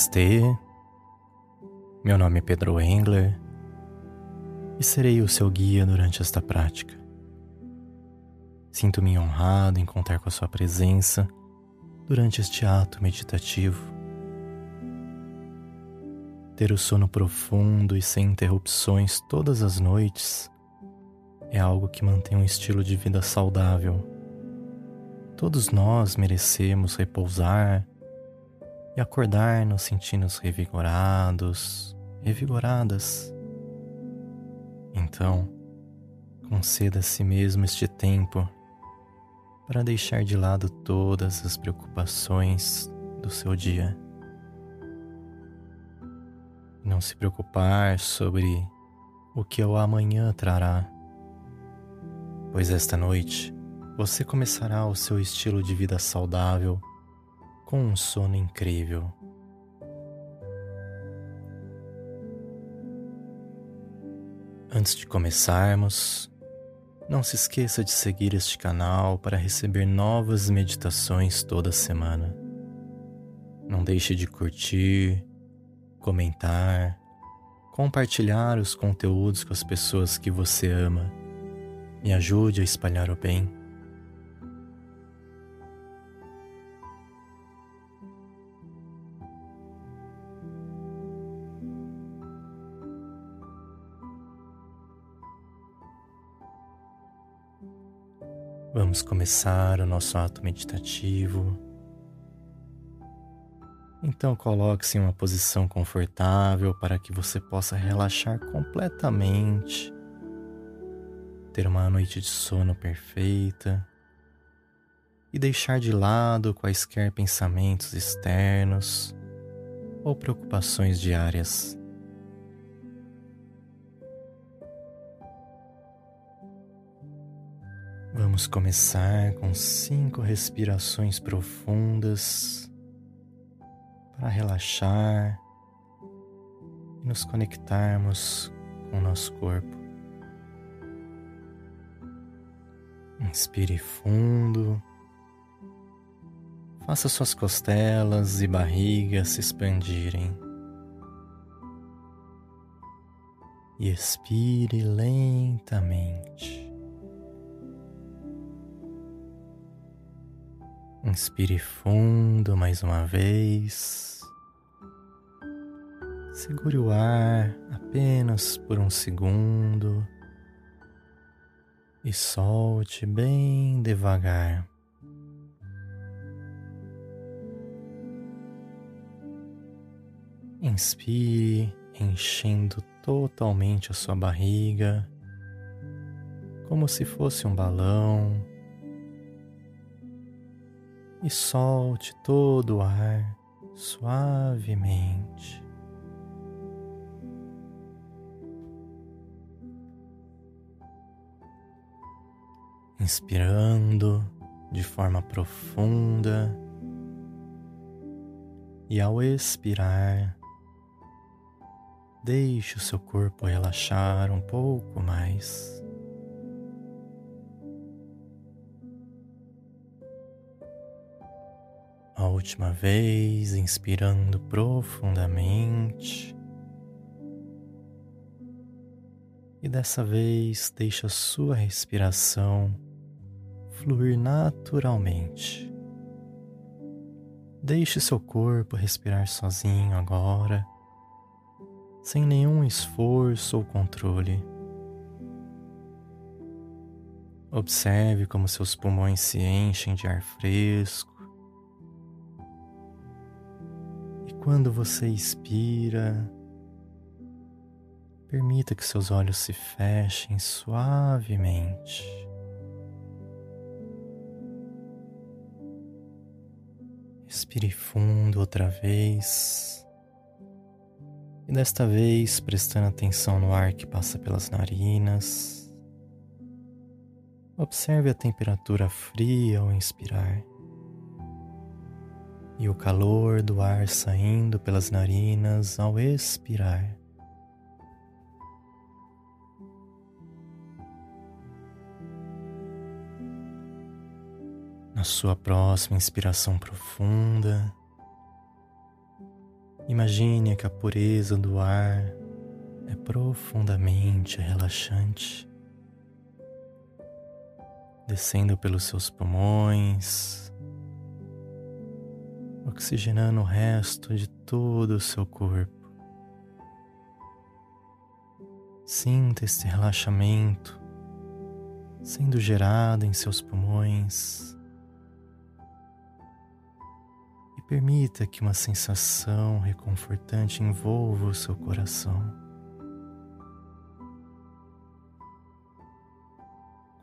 Namastê, meu nome é Pedro Engler e serei o seu guia durante esta prática. Sinto-me honrado em contar com a sua presença durante este ato meditativo. Ter o sono profundo e sem interrupções todas as noites é algo que mantém um estilo de vida saudável. Todos nós merecemos repousar e acordar nos sentindo revigorados, revigoradas. Então, conceda a si mesmo este tempo para deixar de lado todas as preocupações do seu dia. Não se preocupar sobre o que o amanhã trará, pois esta noite você começará o seu estilo de vida saudável com um sono incrível. Antes de começarmos, não se esqueça de seguir este canal para receber novas meditações toda semana. Não deixe de curtir, comentar, compartilhar os conteúdos com as pessoas que você ama. Me ajude a espalhar o bem. Vamos começar o nosso ato meditativo. Então, coloque-se em uma posição confortável para que você possa relaxar completamente, ter uma noite de sono perfeita e deixar de lado quaisquer pensamentos externos ou preocupações diárias. Vamos começar com cinco respirações profundas para relaxar e nos conectarmos com o nosso corpo. Inspire fundo. Faça suas costelas e barriga se expandirem. E expire lentamente. Inspire fundo mais uma vez. Segure o ar apenas por um segundo e solte bem devagar. Inspire, enchendo totalmente a sua barriga, como se fosse um balão e solte todo o ar suavemente. Inspirando de forma profunda e ao expirar, deixe o seu corpo relaxar um pouco mais. A última vez, inspirando profundamente. E dessa vez, deixa a sua respiração fluir naturalmente. Deixe seu corpo respirar sozinho agora, sem nenhum esforço ou controle. Observe como seus pulmões se enchem de ar fresco Quando você expira, permita que seus olhos se fechem suavemente. Respire fundo outra vez. E desta vez prestando atenção no ar que passa pelas narinas. Observe a temperatura fria ao inspirar e o calor do ar saindo pelas narinas ao expirar. Na sua próxima inspiração profunda, Imagine que a pureza do ar é profundamente relaxante, descendo pelos seus pulmões, oxigenando o resto de todo o seu corpo. Sinta esse relaxamento sendo gerado em seus pulmões e permita que uma sensação reconfortante envolva o seu coração.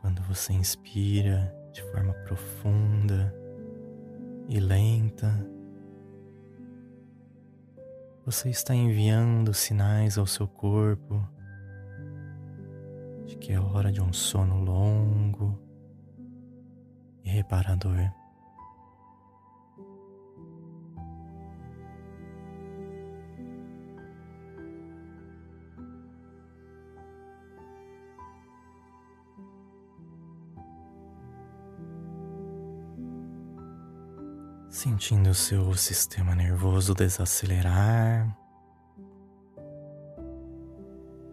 Quando você inspira de forma profunda e lenta, você está enviando sinais ao seu corpo de que é hora de um sono longo e reparador. Sentindo o seu sistema nervoso desacelerar.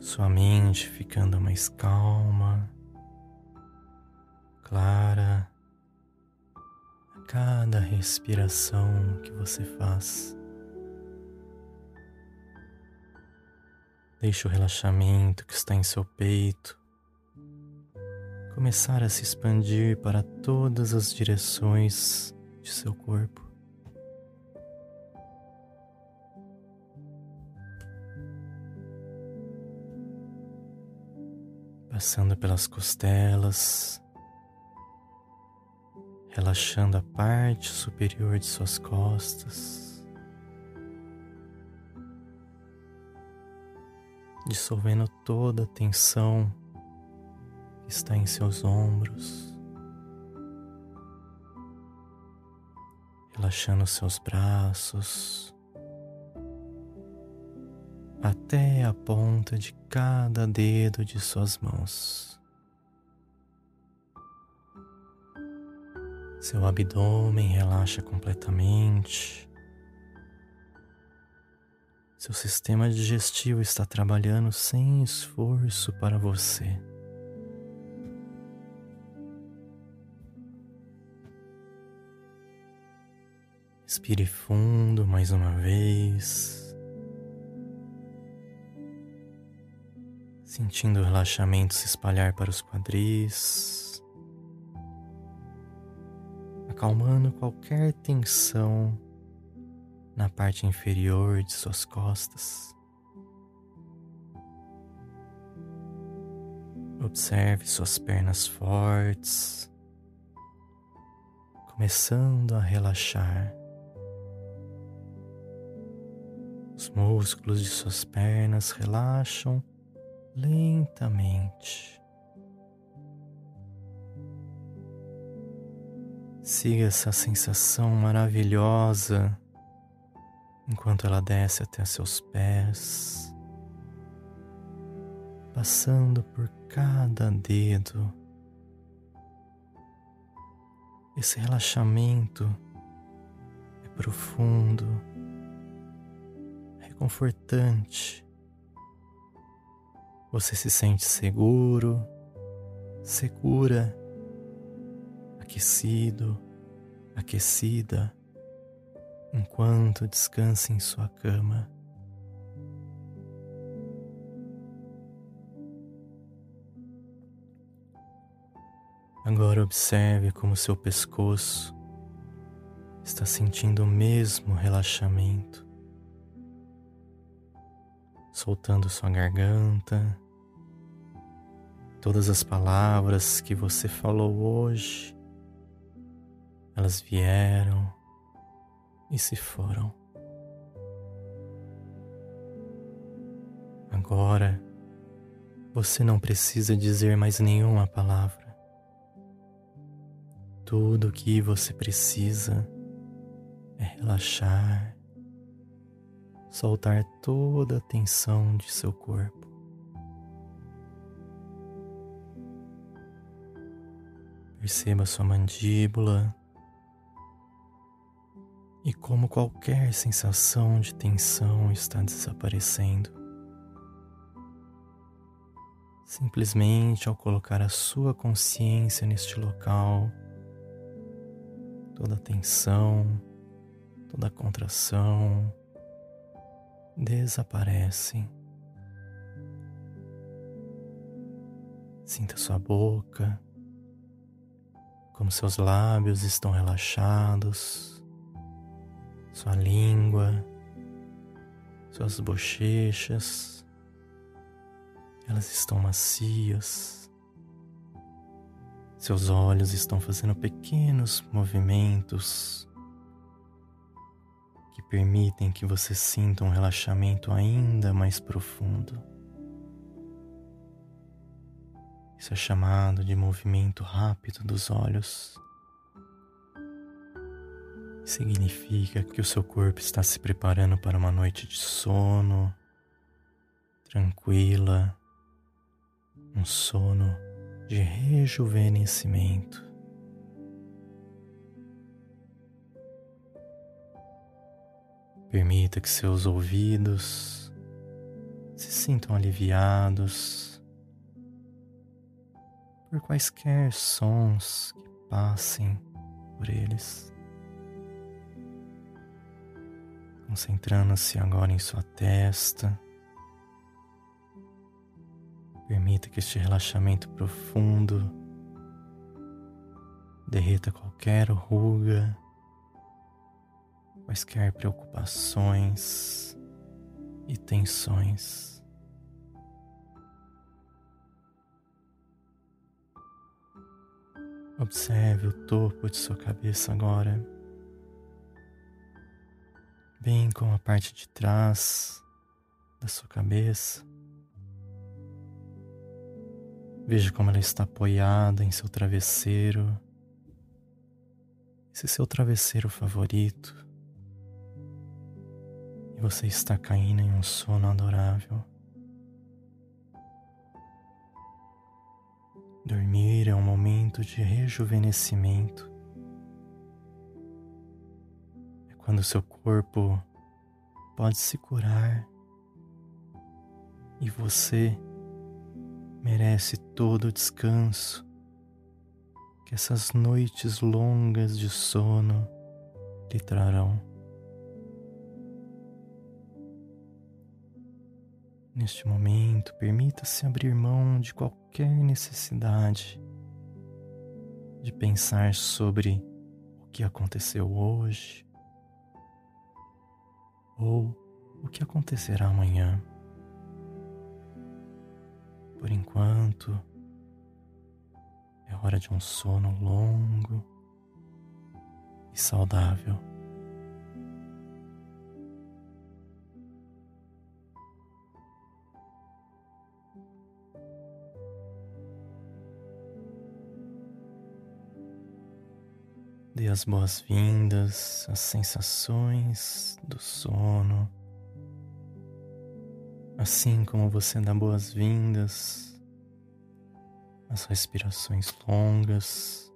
sua mente ficando mais calma, clara a cada respiração que você faz. Deixe o relaxamento que está em seu peito começar a se expandir para todas as direções de seu corpo. passando pelas costelas, relaxando a parte superior de suas costas, dissolvendo toda a tensão que está em seus ombros, relaxando seus braços até a ponta de cada dedo de suas mãos. Seu abdômen relaxa completamente. Seu sistema digestivo está trabalhando sem esforço para você. Respire fundo mais uma vez. sentindo o relaxamento se espalhar para os quadris, acalmando qualquer tensão na parte inferior de suas costas. Observe suas pernas fortes, começando a relaxar. Os músculos de suas pernas relaxam lentamente. Siga essa sensação maravilhosa enquanto ela desce até seus pés, passando por cada dedo. Esse relaxamento é profundo, reconfortante você se sente seguro, segura, aquecido, aquecida, enquanto descansa em sua cama. Agora observe como seu pescoço está sentindo o mesmo relaxamento, soltando sua garganta Todas as palavras que você falou hoje, elas vieram e se foram. Agora, você não precisa dizer mais nenhuma palavra. Tudo o que você precisa é relaxar, soltar toda a tensão de seu corpo. Perceba sua mandíbula e como qualquer sensação de tensão está desaparecendo. Simplesmente ao colocar a sua consciência neste local, toda a tensão, toda a contração desaparecem. Sinta sua boca, como seus lábios estão relaxados, sua língua, suas bochechas, elas estão macias. Seus olhos estão fazendo pequenos movimentos permitem que você sinta um relaxamento ainda mais profundo. Isso é chamado de movimento rápido dos olhos. Significa que o seu corpo está se preparando para uma noite de sono tranquila, um sono de rejuvenescimento. Permita que seus ouvidos se sintam aliviados por quaisquer sons que passem por eles. Concentrando-se agora em sua testa. Permita que este relaxamento profundo derreta qualquer ruga, quaisquer preocupações e tensões. Observe o topo de sua cabeça agora, bem como a parte de trás da sua cabeça. Veja como ela está apoiada em seu travesseiro, esse seu travesseiro favorito, e você está caindo em um sono adorável. Dormir é um momento de rejuvenescimento. É quando seu corpo pode se curar e você merece todo o descanso que essas noites longas de sono lhe trarão. Neste momento, permita-se abrir mão de qualquer necessidade de pensar sobre o que aconteceu hoje ou o que acontecerá amanhã. Por enquanto, é hora de um sono longo e saudável. Dê as boas-vindas às sensações do sono, assim como você dá boas-vindas às respirações longas,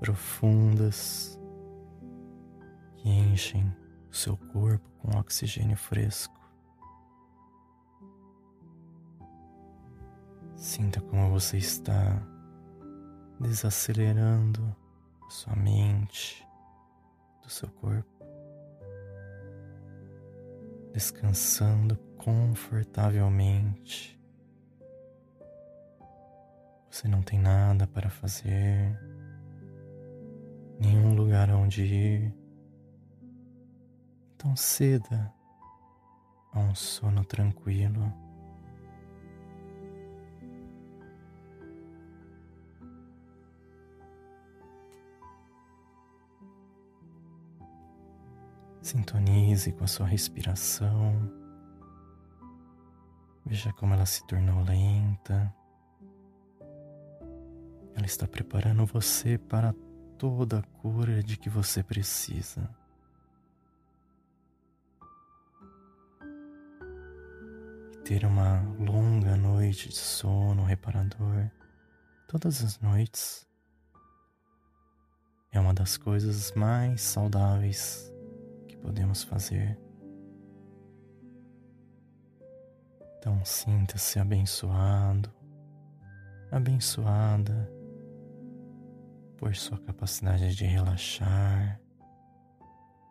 profundas, que enchem o seu corpo com oxigênio fresco. Sinta como você está desacelerando sua mente, do seu corpo, descansando confortavelmente. Você não tem nada para fazer, nenhum lugar onde ir. Então ceda a um sono tranquilo. Sintonize com a sua respiração. Veja como ela se tornou lenta. Ela está preparando você para toda a cura de que você precisa. E ter uma longa noite de sono reparador todas as noites é uma das coisas mais saudáveis podemos fazer. Então sinta-se abençoado, abençoada por sua capacidade de relaxar,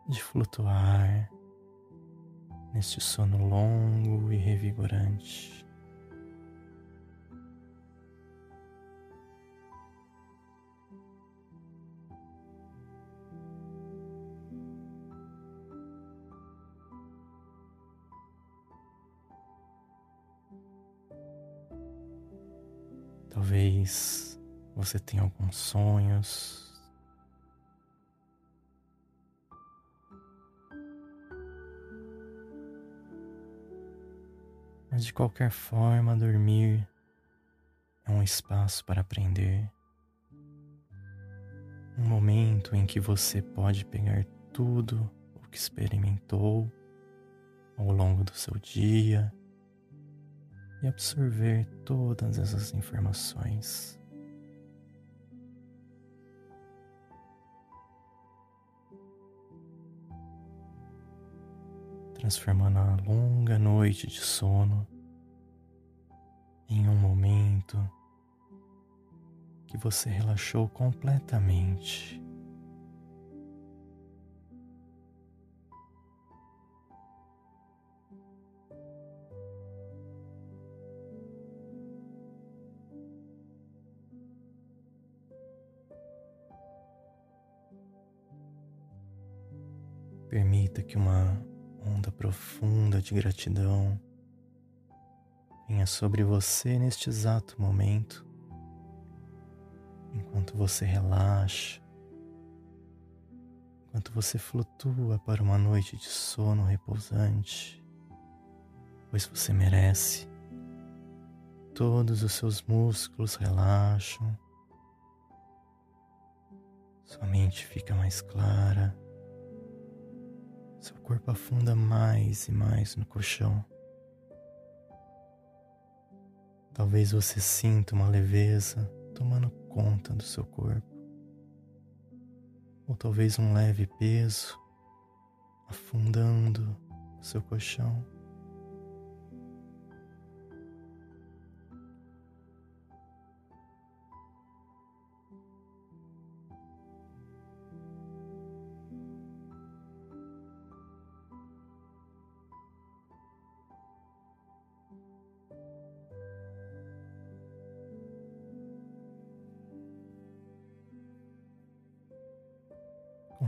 de flutuar neste sono longo e revigorante. Talvez você tenha alguns sonhos. Mas de qualquer forma, dormir é um espaço para aprender. Um momento em que você pode pegar tudo o que experimentou ao longo do seu dia e absorver todas essas informações. Transformando a longa noite de sono em um momento que você relaxou completamente. Permita que uma onda profunda de gratidão venha sobre você neste exato momento, enquanto você relaxa, enquanto você flutua para uma noite de sono repousante, pois você merece. Todos os seus músculos relaxam, sua mente fica mais clara seu corpo afunda mais e mais no colchão. Talvez você sinta uma leveza tomando conta do seu corpo, ou talvez um leve peso afundando o seu colchão.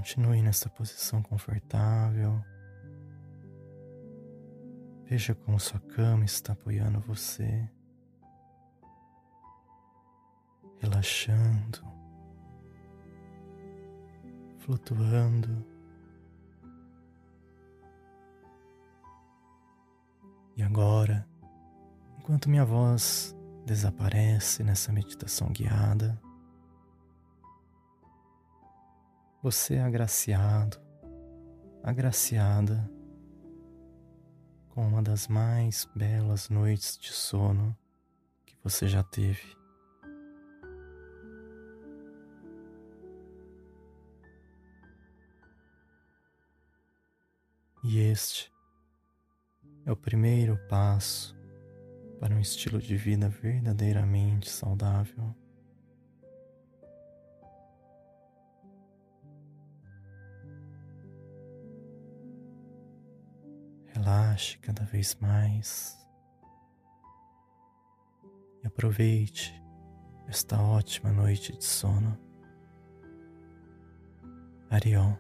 Continue nessa posição confortável. Veja como sua cama está apoiando você, relaxando, flutuando. E agora, enquanto minha voz desaparece nessa meditação guiada, Você é agraciado, agraciada com uma das mais belas noites de sono que você já teve. E este é o primeiro passo para um estilo de vida verdadeiramente saudável. Relaxe cada vez mais e aproveite esta ótima noite de sono. Arion.